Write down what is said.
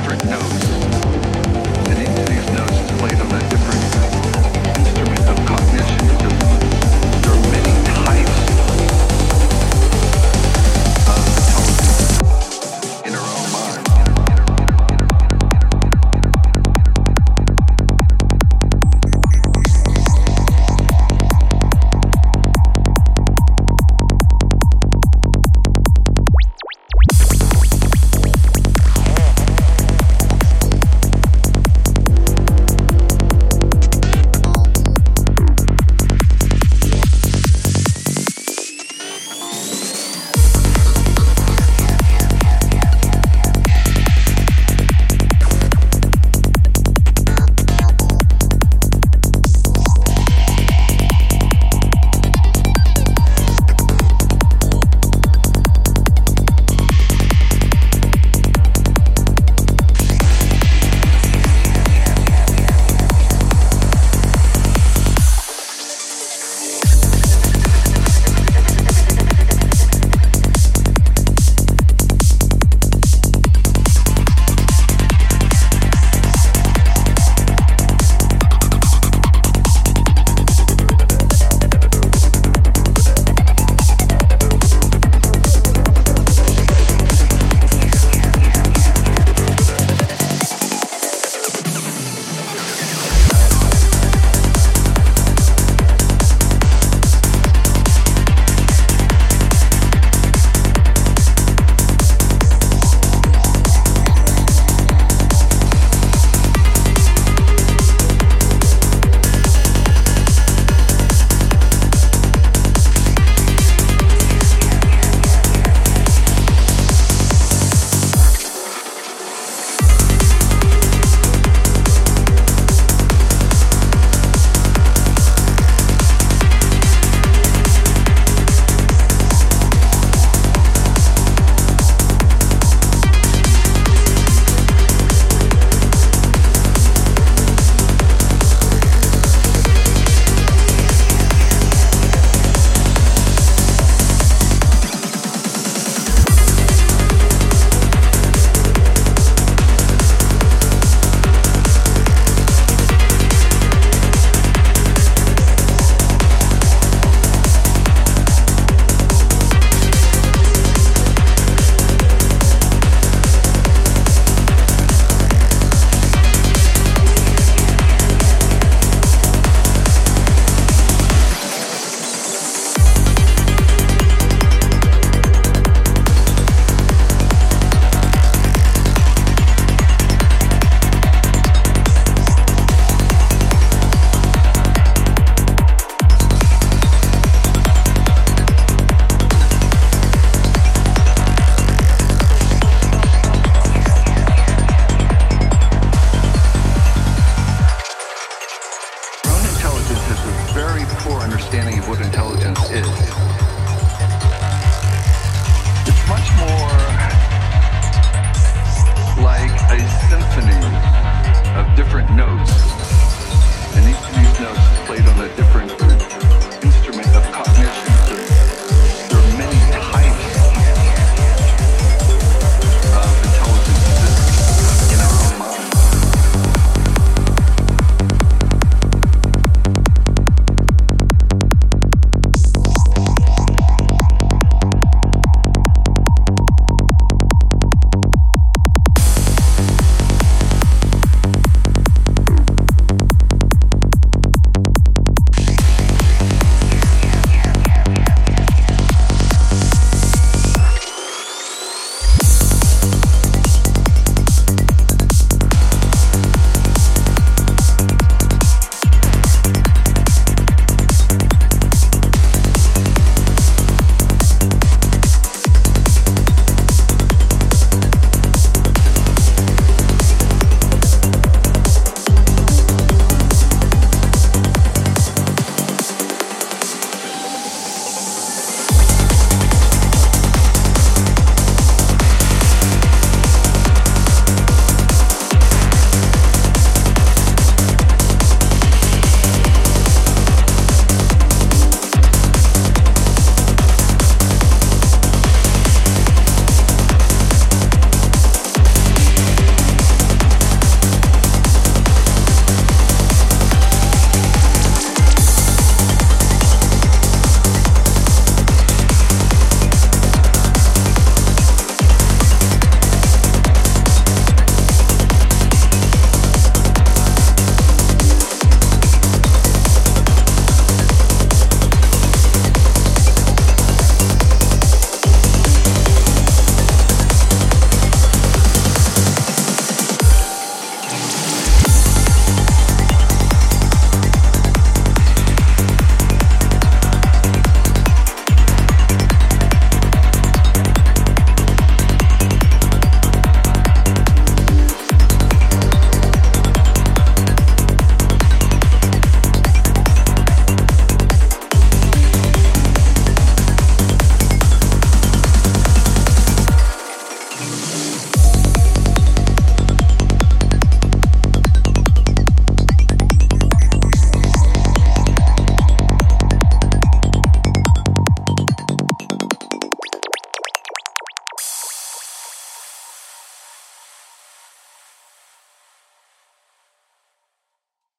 different notes.